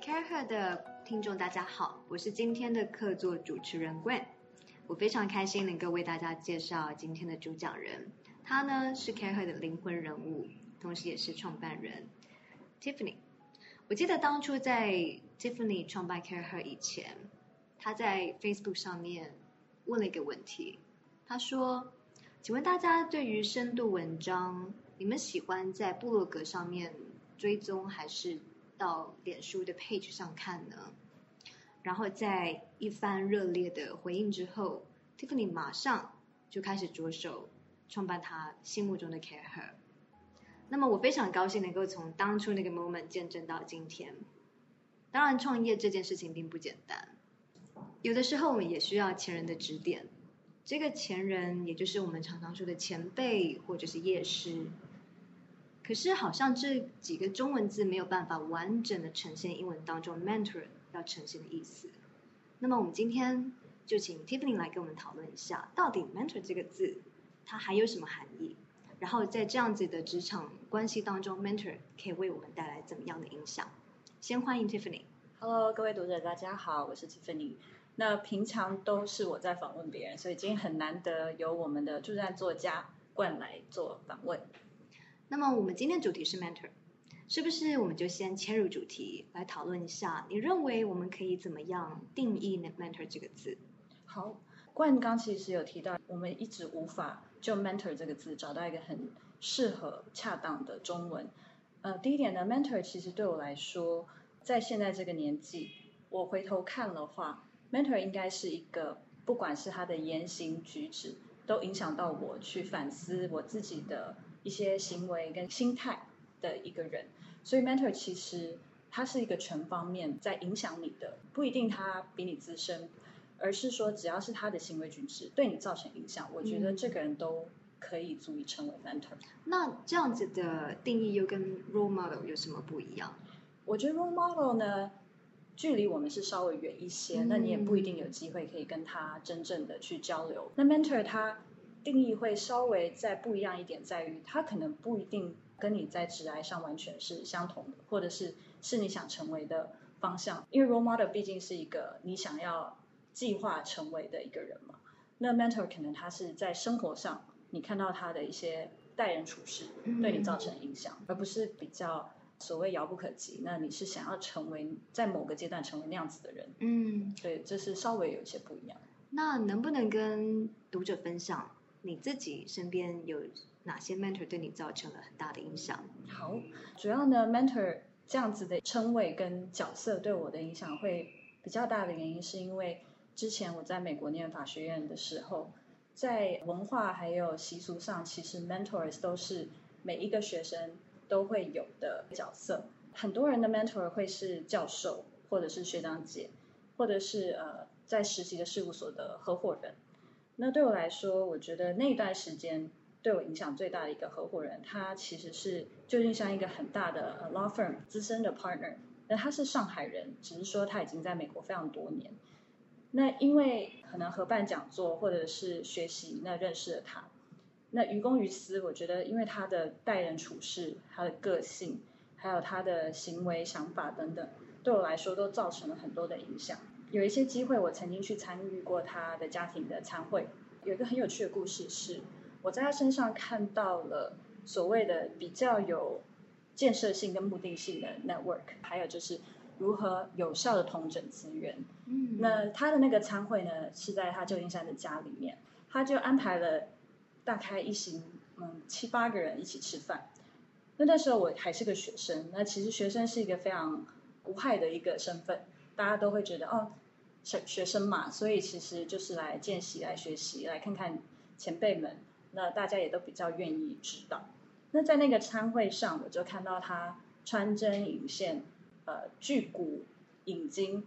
Care Her 的听众大家好，我是今天的客座主持人 Gwen，我非常开心能够为大家介绍今天的主讲人，他呢是 Care Her 的灵魂人物，同时也是创办人 Tiffany。我记得当初在 Tiffany 创办 Care Her 以前，他在 Facebook 上面问了一个问题，他说：“请问大家对于深度文章，你们喜欢在部落格上面追踪还是？”到脸书的 page 上看呢，然后在一番热烈的回应之后，Tiffany 马上就开始着手创办他心目中的 Care Her。那么我非常高兴能够从当初那个 moment 见证到今天。当然，创业这件事情并不简单，有的时候我们也需要前人的指点。这个前人也就是我们常常说的前辈或者是业师。可是好像这几个中文字没有办法完整的呈现英文当中 mentor 要呈现的意思。那么我们今天就请 Tiffany 来跟我们讨论一下，到底 mentor 这个字它还有什么含义？然后在这样子的职场关系当中，mentor 可以为我们带来怎么样的影响？先欢迎 Tiffany。Hello，各位读者，大家好，我是 Tiffany。那平常都是我在访问别人，所以今天很难得由我们的驻站作家冠来做访问。那么我们今天主题是 mentor，是不是我们就先切入主题来讨论一下？你认为我们可以怎么样定义 mentor 这个字？好，冠刚其实有提到，我们一直无法就 mentor 这个字找到一个很适合、恰当的中文。呃，第一点呢，mentor 其实对我来说，在现在这个年纪，我回头看的话，mentor 应该是一个，不管是他的言行举止，都影响到我去反思我自己的。一些行为跟心态的一个人，所以 mentor 其实他是一个全方面在影响你的，不一定他比你资深，而是说只要是他的行为举止对你造成影响，我觉得这个人都可以足以称为 mentor。嗯。那这样子的定义又跟 role model 有什么不一样？我觉得 role model 呢，距离我们是稍微远一些，那你也不一定有机会可以跟他真正的去交流。那 mentor 他。定义会稍微再不一样一点，在于他可能不一定跟你在职涯上完全是相同的，或者是是你想成为的方向。因为 role model 毕竟是一个你想要计划成为的一个人嘛。那 mentor 可能他是在生活上你看到他的一些待人处事对你造成影响，嗯、而不是比较所谓遥不可及。那你是想要成为在某个阶段成为那样子的人？嗯，对，这是稍微有一些不一样。那能不能跟读者分享？你自己身边有哪些 mentor 对你造成了很大的影响？好，主要呢，mentor 这样子的称谓跟角色对我的影响会比较大的原因，是因为之前我在美国念法学院的时候，在文化还有习俗上，其实 mentors 都是每一个学生都会有的角色。很多人的 mentor 会是教授，或者是学长姐，或者是呃在实习的事务所的合伙人。那对我来说，我觉得那段时间对我影响最大的一个合伙人，他其实是究竟像一个很大的 law firm 资深的 partner。那他是上海人，只是说他已经在美国非常多年。那因为可能合办讲座或者是学习，那认识了他。那于公于私，我觉得因为他的待人处事、他的个性，还有他的行为想法等等，对我来说都造成了很多的影响。有一些机会，我曾经去参与过他的家庭的餐会。有一个很有趣的故事是，我在他身上看到了所谓的比较有建设性跟目的性的 network，还有就是如何有效的统整资源。嗯，那他的那个餐会呢，是在他旧金山的家里面，他就安排了大概一行嗯七八个人一起吃饭。那那时候我还是个学生，那其实学生是一个非常无害的一个身份。大家都会觉得哦，学学生嘛，所以其实就是来见习、来学习、来看看前辈们。那大家也都比较愿意知道。那在那个餐会上，我就看到他穿针引线，呃，巨骨引经，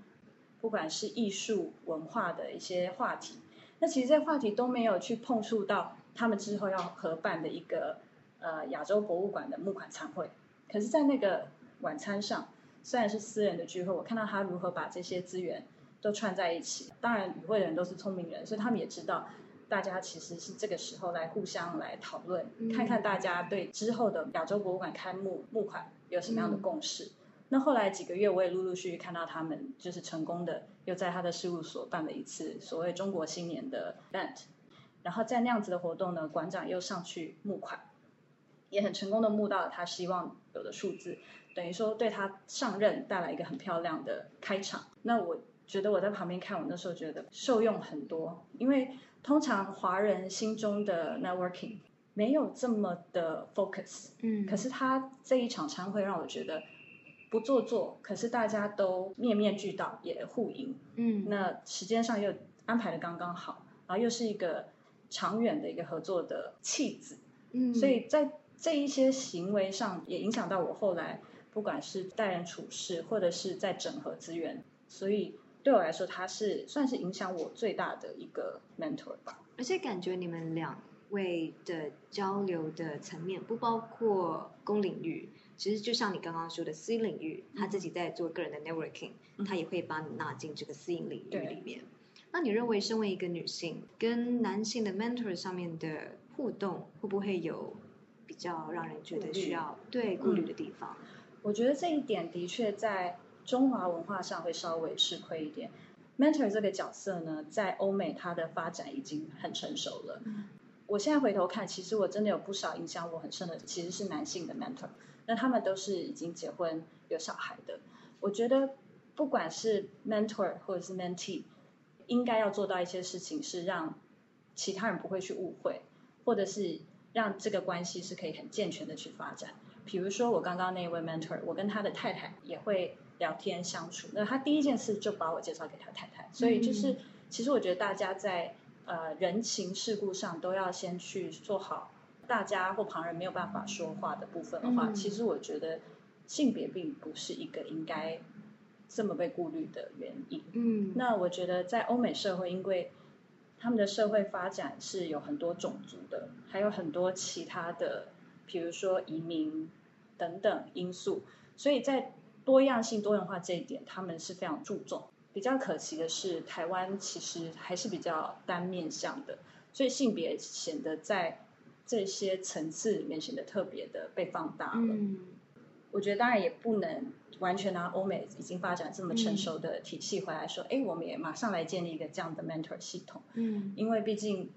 不管是艺术文化的一些话题。那其实这些话题都没有去碰触到他们之后要合办的一个呃亚洲博物馆的募款餐会。可是，在那个晚餐上。虽然是私人的聚会，我看到他如何把这些资源都串在一起。当然，与会的人都是聪明人，所以他们也知道，大家其实是这个时候来互相来讨论，嗯、看看大家对之后的亚洲博物馆开幕募款有什么样的共识。嗯、那后来几个月，我也陆陆续续看到他们就是成功的又在他的事务所办了一次所谓中国新年的 event，然后在那样子的活动呢，馆长又上去募款，也很成功的募到了他希望有的数字，等于说对他上任带来一个很漂亮的开场。那我觉得我在旁边看，我那时候觉得受用很多，因为通常华人心中的 networking 没有这么的 focus，嗯，可是他这一场参会让我觉得。不做作，可是大家都面面俱到，也互赢。嗯，那时间上又安排的刚刚好，然后又是一个长远的一个合作的契机。嗯，所以在这一些行为上也影响到我后来，不管是待人处事，或者是在整合资源，所以对我来说，他是算是影响我最大的一个 mentor 吧。而且感觉你们两位的交流的层面不包括公领域。其实就像你刚刚说的私领域，他自己在做个人的 networking，嗯，他也会把你纳进这个私营领域里面。那你认为身为一个女性，跟男性的 mentor 上面的互动，会不会有比较让人觉得需要对顾虑的地方？嗯，我觉得这一点的确在中华文化上会稍微吃亏一点。mentor 这个角色呢，在欧美它的发展已经很成熟了。嗯，我现在回头看，其实我真的有不少影响我很深的，其实是男性的 mentor。那他们都是已经结婚有小孩的，我觉得不管是 mentor 或者是 mentee，应该要做到一些事情，是让其他人不会去误会，或者是让这个关系是可以很健全的去发展。比如说我刚刚那位 mentor，我跟他的太太也会聊天相处，那他第一件事就把我介绍给他太太，所以就是其实我觉得大家在呃人情世故上都要先去做好。大家或旁人没有办法说话的部分的话，嗯、其实我觉得性别并不是一个应该这么被顾虑的原因。嗯，那我觉得在欧美社会，因为他们的社会发展是有很多种族的，还有很多其他的，比如说移民等等因素，所以在多样性、多元化这一点，他们是非常注重。比较可惜的是，台湾其实还是比较单面向的，所以性别显得在。这些层次里面显得特别的被放大了。嗯，我觉得当然也不能完全拿欧美已经发展这么成熟的体系回来说，哎、嗯，我们也马上来建立一个这样的 mentor 系统。嗯，因为毕竟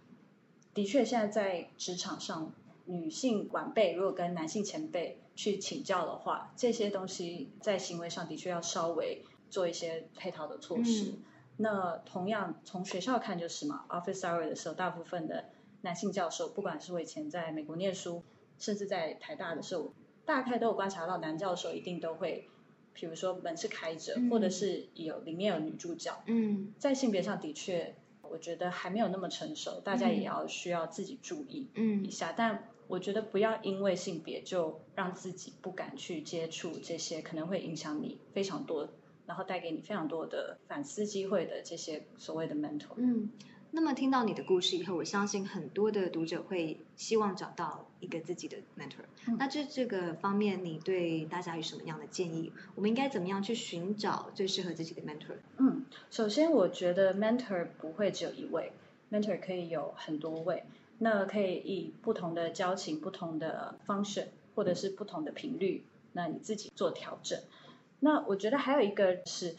的确现在在职场上，女性晚辈如果跟男性前辈去请教的话，这些东西在行为上的确要稍微做一些配套的措施。嗯、那同样从学校看就是嘛，office hour 的时候，大部分的。男性教授，不管是我以前在美国念书，甚至在台大的时候，大概都有观察到，男教授一定都会，比如说门是开着，嗯、或者是有里面有女助教。嗯，在性别上的确，我觉得还没有那么成熟，大家也要需要自己注意一下。嗯、但我觉得不要因为性别就让自己不敢去接触这些可能会影响你非常多，然后带给你非常多的反思机会的这些所谓的 mentor。嗯。那么听到你的故事以后，我相信很多的读者会希望找到一个自己的 mentor。嗯。那这这个方面，你对大家有什么样的建议？我们应该怎么样去寻找最适合自己的 mentor？嗯，首先我觉得 mentor 不会只有一位，mentor 可以有很多位，那可以以不同的交情、不同的 function 或者是不同的频率，那你自己做调整。那我觉得还有一个是。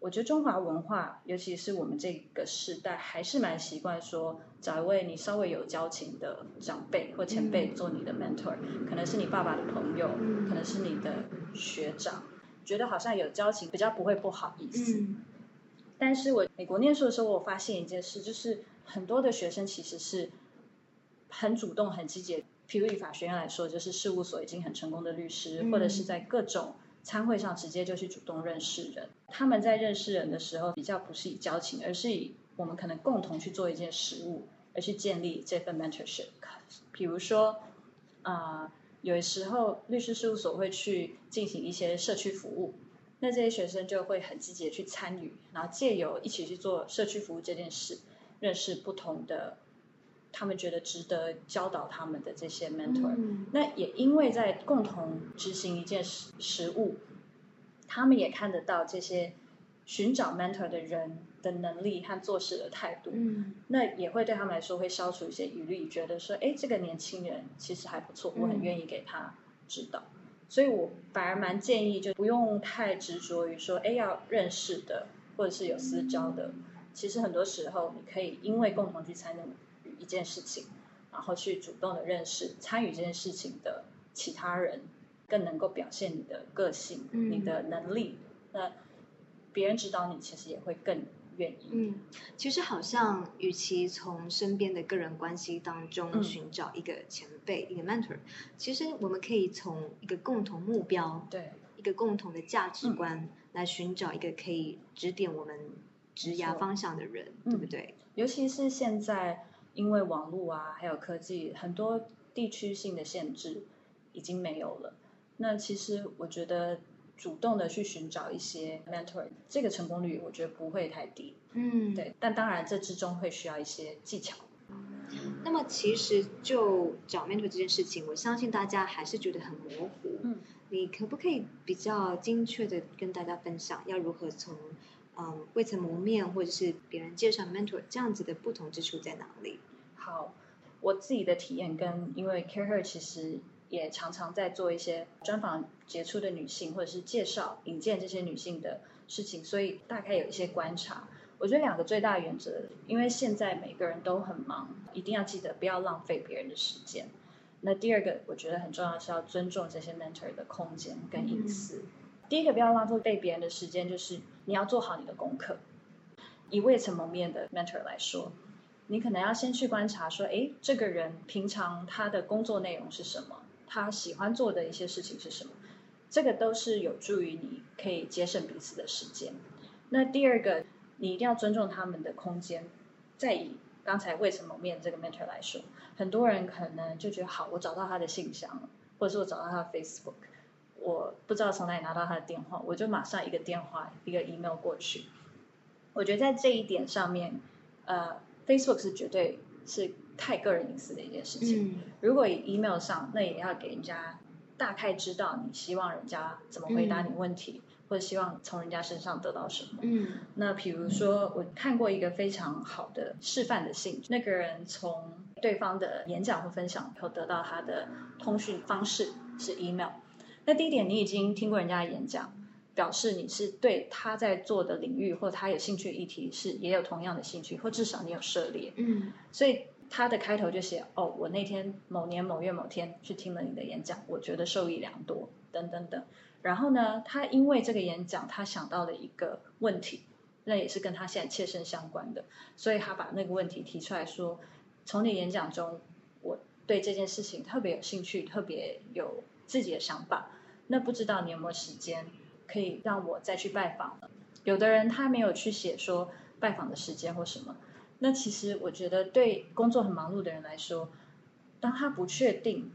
我觉得中华文化，尤其是我们这个时代，还是蛮习惯说找一位你稍微有交情的长辈或前辈做你的 mentor，可能是你爸爸的朋友，可能是你的学长，觉得好像有交情比较不会不好意思。但是我美国念书的时候，我发现一件事，就是很多的学生其实是很主动、很积极。譬如以法学院来说，就是事务所已经很成功的律师，或者是在各种。餐会上直接就去主动认识人，他们在认识人的时候比较不是以交情，而是以我们可能共同去做一件事物而去建立这份 mentorship。比如说，啊、呃，有时候律师事务所会去进行一些社区服务，那这些学生就会很积极的去参与，然后借由一起去做社区服务这件事，认识不同的。他们觉得值得教导他们的这些 mentor，嗯，那也因为在共同执行一件事实务，他们也看得到这些寻找 mentor 的人的能力和做事的态度，嗯，那也会对他们来说会消除一些疑虑，觉得说，哎，这个年轻人其实还不错，我很愿意给他指导。所以我反而蛮建议，就不用太执着于说，哎，要认识的或者是有私交的。其实很多时候，你可以因为共同去参与一件事情，然后去主动的认识参与这件事情的其他人，更能够表现你的个性、嗯、你的能力。那别人指导你，其实也会更。愿意。嗯，其实好像，与其从身边的个人关系当中寻找一个前辈、嗯、一个 mentor，其实我们可以从一个共同目标，对，一个共同的价值观来寻找一个可以指点我们职涯方向的人，对不对？尤其是现在，因为网络啊，还有科技，很多地区性的限制已经没有了。那其实我觉得。主动的去寻找一些 mentor，这个成功率我觉得不会太低。嗯，对。但当然这之中会需要一些技巧。那么其实就找 mentor 这件事情，我相信大家还是觉得很模糊。嗯，你可不可以比较精确的跟大家分享，要如何从嗯未曾谋面或者是别人介绍 mentor 这样子的不同之处在哪里？好，我自己的体验跟因为 CAREhER 其实。也常常在做一些专访杰出的女性，或者是介绍引荐这些女性的事情，所以大概有一些观察。我觉得两个最大原则，因为现在每个人都很忙，一定要记得不要浪费别人的时间。那第二个，我觉得很重要是要尊重这些 mentor 的空间跟隐私。第一个，不要浪费被别人的时间，就是你要做好你的功课。以未曾谋面的 mentor 来说，你可能要先去观察说，诶，这个人平常他的工作内容是什么？他喜欢做的一些事情是什么？这个都是有助于你可以节省彼此的时间。那第二个，你一定要尊重他们的空间。再以刚才未曾谋面这个 mentor 来说，很多人可能就觉得好，我找到他的信箱了，或者是我找到他的 Facebook，我不知道从哪里拿到他的电话，我就马上一个电话一个 email 过去。我觉得在这一点上面，呃，Facebook 是绝对是。太个人隐私的一件事情。嗯，如果以 email 上，那也要给人家大概知道你希望人家怎么回答你问题，嗯，或者希望从人家身上得到什么。嗯，那比如说我看过一个非常好的示范的信，那个人从对方的演讲或分享以后得到他的通讯方式是 email。那第一点，你已经听过人家的演讲，表示你是对他在做的领域或他有兴趣的议题是也有同样的兴趣，或至少你有涉猎。嗯，所以。他的开头就写：“哦，我那天某年某月某天去听了你的演讲，我觉得受益良多，等等等。然后呢，他因为这个演讲，他想到了一个问题，那也是跟他现在切身相关的，所以他把那个问题提出来说：从你演讲中，我对这件事情特别有兴趣，特别有自己的想法。那不知道你有没有时间可以让我再去拜访了？有的人他没有去写说拜访的时间或什么。”那其实我觉得，对工作很忙碌的人来说，当他不确定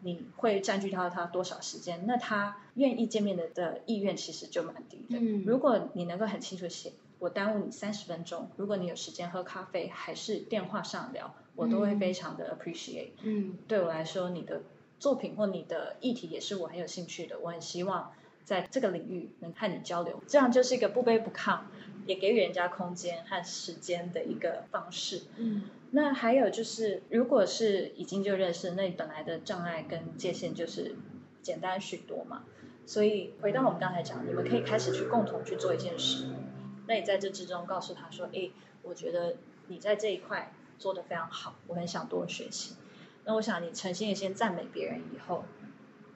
你会占据到他多少时间，那他愿意见面的的意愿其实就蛮低的。嗯，如果你能够很清楚写，我耽误你三十分钟，如果你有时间喝咖啡，还是电话上聊，我都会非常的 appreciate。嗯，对我来说，你的作品或你的议题也是我很有兴趣的，我很希望在这个领域能和你交流，这样就是一个不卑不亢。也给予人家空间和时间的一个方式。嗯，那还有就是，如果是已经就认识，那你本来的障碍跟界限就是简单许多嘛。所以回到我们刚才讲，你们可以开始去共同去做一件事。那你在这之中告诉他说：“诶，我觉得你在这一块做得非常好，我很想多学习。”那我想你诚心的先赞美别人以后，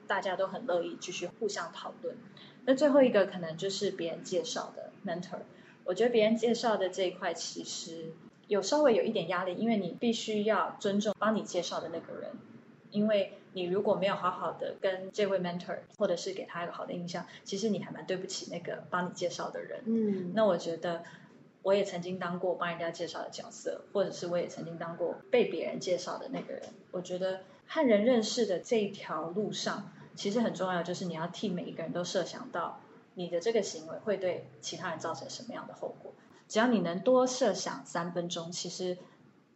大家都很乐意继续互相讨论。那最后一个可能就是别人介绍的 mentor。我觉得别人介绍的这一块其实有稍微有一点压力，因为你必须要尊重帮你介绍的那个人，因为你如果没有好好的跟这位 mentor 或者是给他一个好的印象，其实你还蛮对不起那个帮你介绍的人。嗯，那我觉得我也曾经当过帮人家介绍的角色，或者是我也曾经当过被别人介绍的那个人。我觉得和人认识的这一条路上，其实很重要，就是你要替每一个人都设想到。你的这个行为会对其他人造成什么样的后果？只要你能多设想三分钟，其实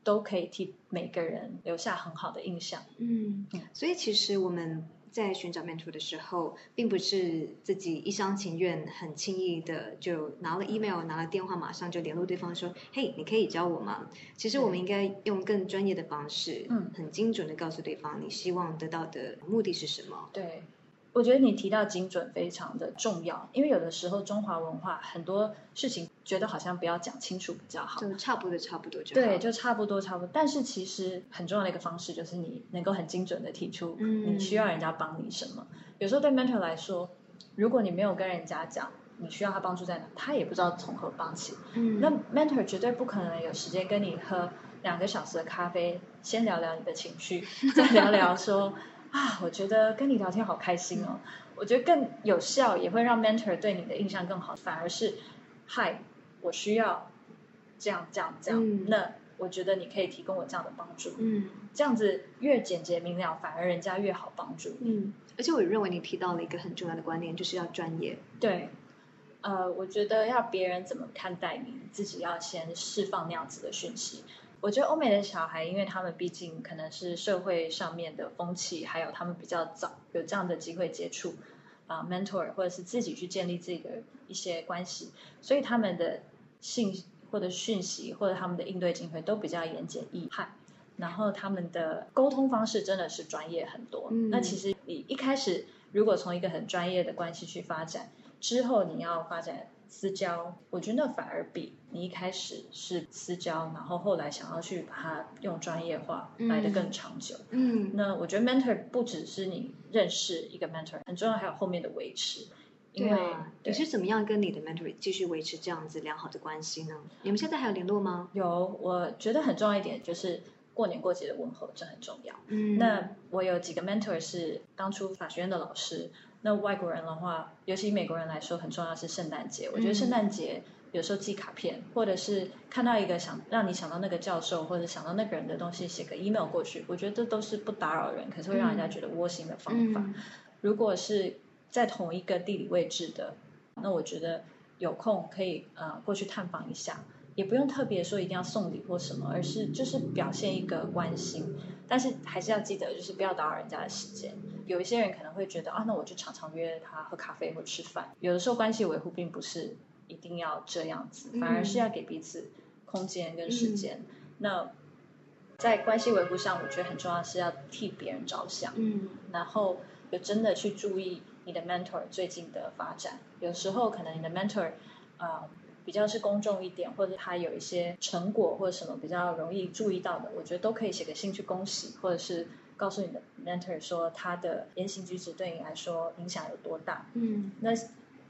都可以替每个人留下很好的印象。嗯，所以其实我们在寻找 mentor 的时候，并不是自己一厢情愿、很轻易的就拿了 email、拿了电话，马上就联络对方说：“嘿，你可以教我吗？”其实我们应该用更专业的方式，嗯，很精准的告诉对方你希望得到的目的是什么。对。我觉得你提到精准非常的重要，因为有的时候中华文化很多事情觉得好像不要讲清楚比较好，就差不多差不多就对，就差不多差不多。但是其实很重要的一个方式就是你能够很精准的提出你需要人家帮你什么。嗯、有时候对 mentor 来说，如果你没有跟人家讲你需要他帮助在哪，他也不知道从何帮起。嗯，那 mentor 绝对不可能有时间跟你喝两个小时的咖啡，先聊聊你的情绪，再聊聊说。啊，我觉得跟你聊天好开心哦。我觉得更有效，也会让 mentor 对你的印象更好。反而是，嗨，我需要这样这样这样。嗯、那我觉得你可以提供我这样的帮助。嗯，这样子越简洁明了，反而人家越好帮助。嗯，而且我认为你提到了一个很重要的观念，就是要专业。对，呃，我觉得要别人怎么看待你，自己要先释放那样子的讯息。我觉得欧美的小孩，因为他们毕竟可能是社会上面的风气，还有他们比较早有这样的机会接触啊、呃、mentor，或者是自己去建立自己的一些关系，所以他们的信或者讯息或者他们的应对进退都比较言简意赅，然后他们的沟通方式真的是专业很多。嗯、那其实你一开始如果从一个很专业的关系去发展，之后你要发展。私交，我觉得反而比你一开始是私交，然后后来想要去把它用专业化来得更长久。嗯，那我觉得 mentor 不只是你认识一个 mentor，很重要还有后面的维持。因为对啊，你是怎么样跟你的 mentor 继续维持这样子良好的关系呢？你们现在还有联络吗？有，我觉得很重要一点就是过年过节的问候，这很重要。嗯，那我有几个 mentor 是当初法学院的老师。那外国人的话，尤其美国人来说，很重要是圣诞节。我觉得圣诞节有时候寄卡片，或者是看到一个想让你想到那个教授，或者想到那个人的东西，写个 email 过去，我觉得这都是不打扰人，可是会让人家觉得窝心的方法。如果是在同一个地理位置的，那我觉得有空可以呃过去探访一下。也不用特别说一定要送礼或什么，而是就是表现一个关心，但是还是要记得，就是不要打扰人家的时间。有一些人可能会觉得啊，那我就常常约他喝咖啡或吃饭。有的时候关系维护并不是一定要这样子，反而是要给彼此空间跟时间。嗯、那在关系维护上，我觉得很重要是要替别人着想，嗯，然后有真的去注意你的 mentor 最近的发展。有时候可能你的 mentor 啊、呃。比较是公众一点，或者他有一些成果或者什么比较容易注意到的，我觉得都可以写个信去恭喜，或者是告诉你的 mentor 说他的言行举止对你来说影响有多大。嗯，那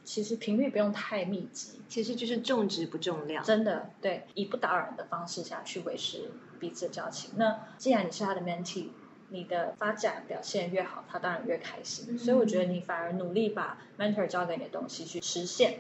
其实频率不用太密集，其实就是重质不重量。真的，对，以不打扰人的方式下去维持彼此的交情。那既然你是他的 mentee，你的发展表现越好，他当然越开心。嗯，所以我觉得你反而努力把 mentor 交给你的东西去实现。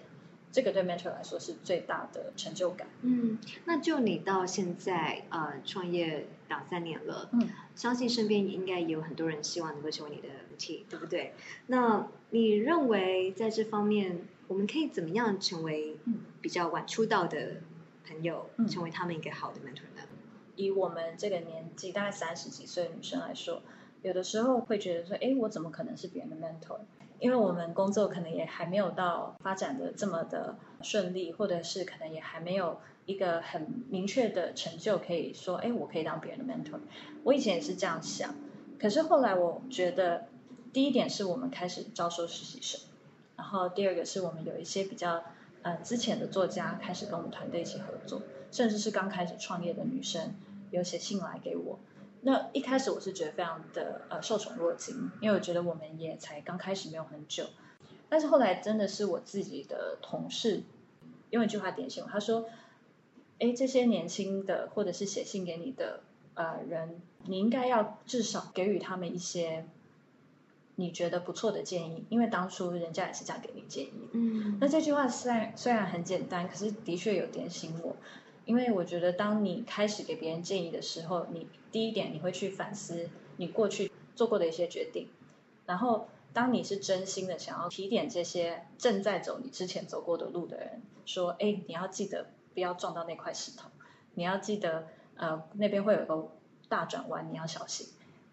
这个对 mentor 来说是最大的成就感。嗯，那就你到现在呃创业两三年了，嗯，相信身边应该也有很多人希望能够成为你的 mentee，对不对？那你认为在这方面，我们可以怎么样成为比较晚出道的朋友，嗯、成为他们一个好的 mentor 呢？以我们这个年纪，大概三十几岁的女生来说，有的时候会觉得说，哎，我怎么可能是别人的 mentor？因为我们工作可能也还没有到发展的这么的顺利，或者是可能也还没有一个很明确的成就，可以说，哎，我可以当别人的 mentor。我以前也是这样想，可是后来我觉得，第一点是我们开始招收实习生，然后第二个是我们有一些比较呃之前的作家开始跟我们团队一起合作，甚至是刚开始创业的女生有写信来给我。那一开始我是觉得非常的呃受宠若惊，因为我觉得我们也才刚开始没有很久，但是后来真的是我自己的同事用一句话点醒我，他说：“哎，这些年轻的或者是写信给你的呃人，你应该要至少给予他们一些你觉得不错的建议，因为当初人家也是这样给你建议。”嗯，那这句话虽然虽然很简单，可是的确有点醒我。因为我觉得，当你开始给别人建议的时候，你第一点你会去反思你过去做过的一些决定，然后当你是真心的想要提点这些正在走你之前走过的路的人，说：“哎，你要记得不要撞到那块石头，你要记得，呃，那边会有个大转弯，你要小心。”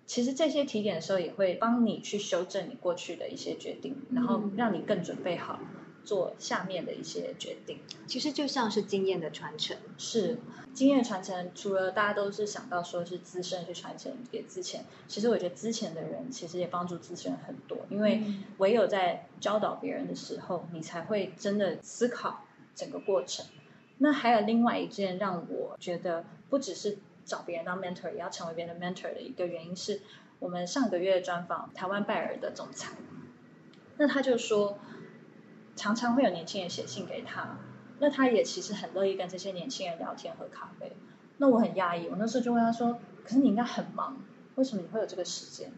其实这些提点的时候，也会帮你去修正你过去的一些决定，然后让你更准备好。做下面的一些决定。其实就像是经验的传承，是经验传承。除了大家都是想到说是资深去传承给之前，其实我觉得之前的人其实也帮助资深很多，因为唯有在教导别人的时候，你才会真的思考整个过程。那还有另外一件让我觉得不只是找别人当 mentor，也要成为别人的 mentor 的一个原因是，我们上个月专访台湾拜耳的总裁，那他就说，常常会有年轻人写信给他，那他也其实很乐意跟这些年轻人聊天喝咖啡。那我很讶异，我那时候就问他说，可是你应该很忙，为什么你会有这个时间？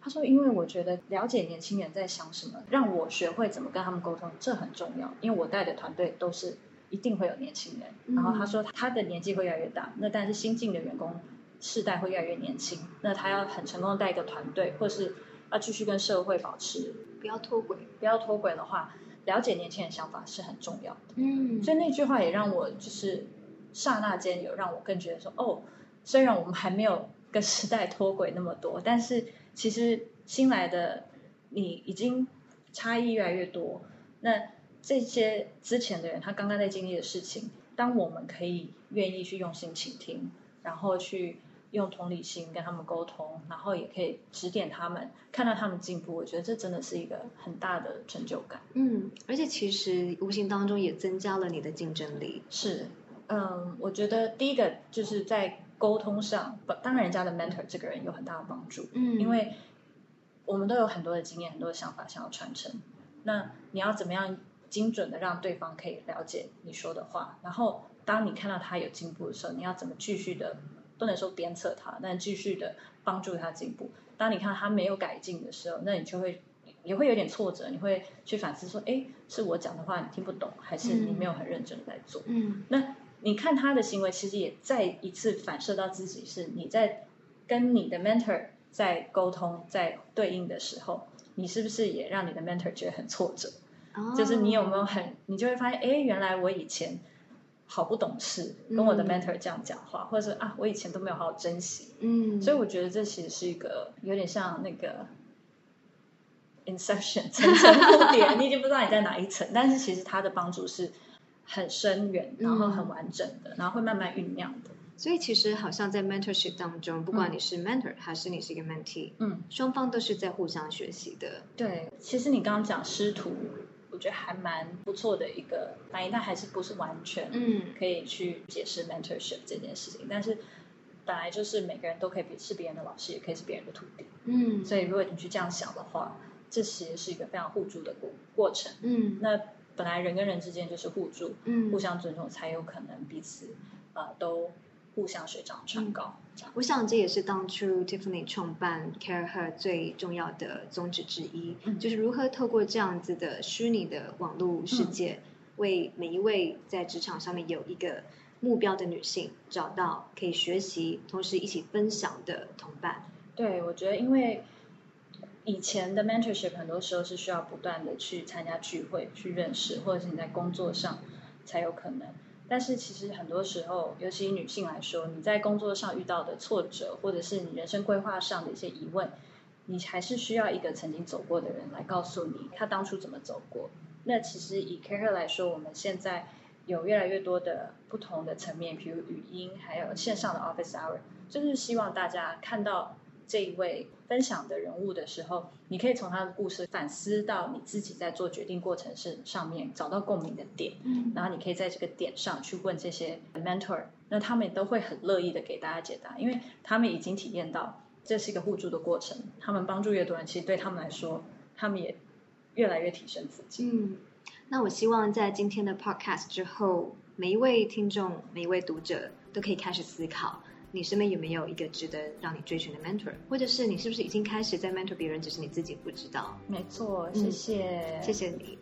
他说，因为我觉得了解年轻人在想什么，让我学会怎么跟他们沟通，这很重要，因为我带的团队都是。一定会有年轻人，然后他说他的年纪会越来越大，那但是新进的员工世代会越来越年轻，那他要很成功的带一个团队，或是要继续跟社会保持不要脱轨，不要脱轨的话，了解年轻人想法是很重要的。嗯，所以那句话也让我就是刹那间有让我更觉得说，哦，虽然我们还没有跟时代脱轨那么多，但是其实新来的你已经差异越来越多，那。这些之前的人，他刚刚在经历的事情，当我们可以愿意去用心倾听，然后去用同理心跟他们沟通，然后也可以指点他们，看到他们进步，我觉得这真的是一个很大的成就感。嗯，而且其实无形当中也增加了你的竞争力。是，嗯，我觉得第一个就是在沟通上，当然人家的 mentor 这个人有很大的帮助。嗯，因为我们都有很多的经验，很多的想法想要传承，那你要怎么样？精准的让对方可以了解你说的话，然后当你看到他有进步的时候，你要怎么继续的，不能说鞭策他，但继续的帮助他进步。当你看到他没有改进的时候，那你就会也会有点挫折，你会去反思说，哎，是我讲的话你听不懂，还是你没有很认真的在做？嗯，那你看他的行为，其实也再一次反射到自己，是你在跟你的 mentor 在沟通、在对应的时候，你是不是也让你的 mentor 觉得很挫折？就是你有没有很，你就会发现，哎，原来我以前好不懂事，跟我的 mentor 这样讲话，嗯、或者是啊，我以前都没有好好珍惜。嗯，所以我觉得这其实是一个有点像那个 Inception 层层铺垫，你已经不知道你在哪一层，但是其实它的帮助是很深远，然后很完整的，嗯、然后会慢慢酝酿的。所以其实好像在 mentorship 当中，不管你是 mentor 还是你是一个 mentee，嗯，双方都是在互相学习的。对，其实你刚刚讲师徒。我觉得还蛮不错的一个反应，但还是不是完全可以去解释 mentorship 这件事情。嗯、但是本来就是每个人都可以是别人的老师，也可以是别人的徒弟。嗯，所以如果你去这样想的话，这其实是一个非常互助的过过程。嗯，那本来人跟人之间就是互助，嗯，互相尊重，才有可能彼此啊、呃、都。互相水涨船高，嗯，我想这也是当初 Tiffany 创办 CARE Her 最重要的宗旨之一，嗯，就是如何透过这样子的虚拟的网络世界，嗯，为每一位在职场上面有一个目标的女性找到可以学习，同时一起分享的同伴。对，我觉得因为以前的 mentorship 很多时候是需要不断的去参加聚会、去认识，或者是你在工作上才有可能。但是其实很多时候，尤其女性来说，你在工作上遇到的挫折，或者是你人生规划上的一些疑问，你还是需要一个曾经走过的人来告诉你他当初怎么走过。那其实以 Care 来说，我们现在有越来越多的不同的层面，比如语音，还有线上的 Office Hour，就是希望大家看到。这一位分享的人物的时候，你可以从他的故事反思到你自己在做决定过程是上面找到共鸣的点，嗯，然后你可以在这个点上去问这些 mentor，那他们都会很乐意的给大家解答，因为他们已经体验到这是一个互助的过程，他们帮助越多人，其实对他们来说，他们也越来越提升自己。嗯，那我希望在今天的 podcast 之后，每一位听众、每一位读者都可以开始思考。你身边有没有一个值得让你追寻的 mentor，或者是你是不是已经开始在 mentor 别人，只是你自己不知道？没错，谢谢，嗯，谢谢你。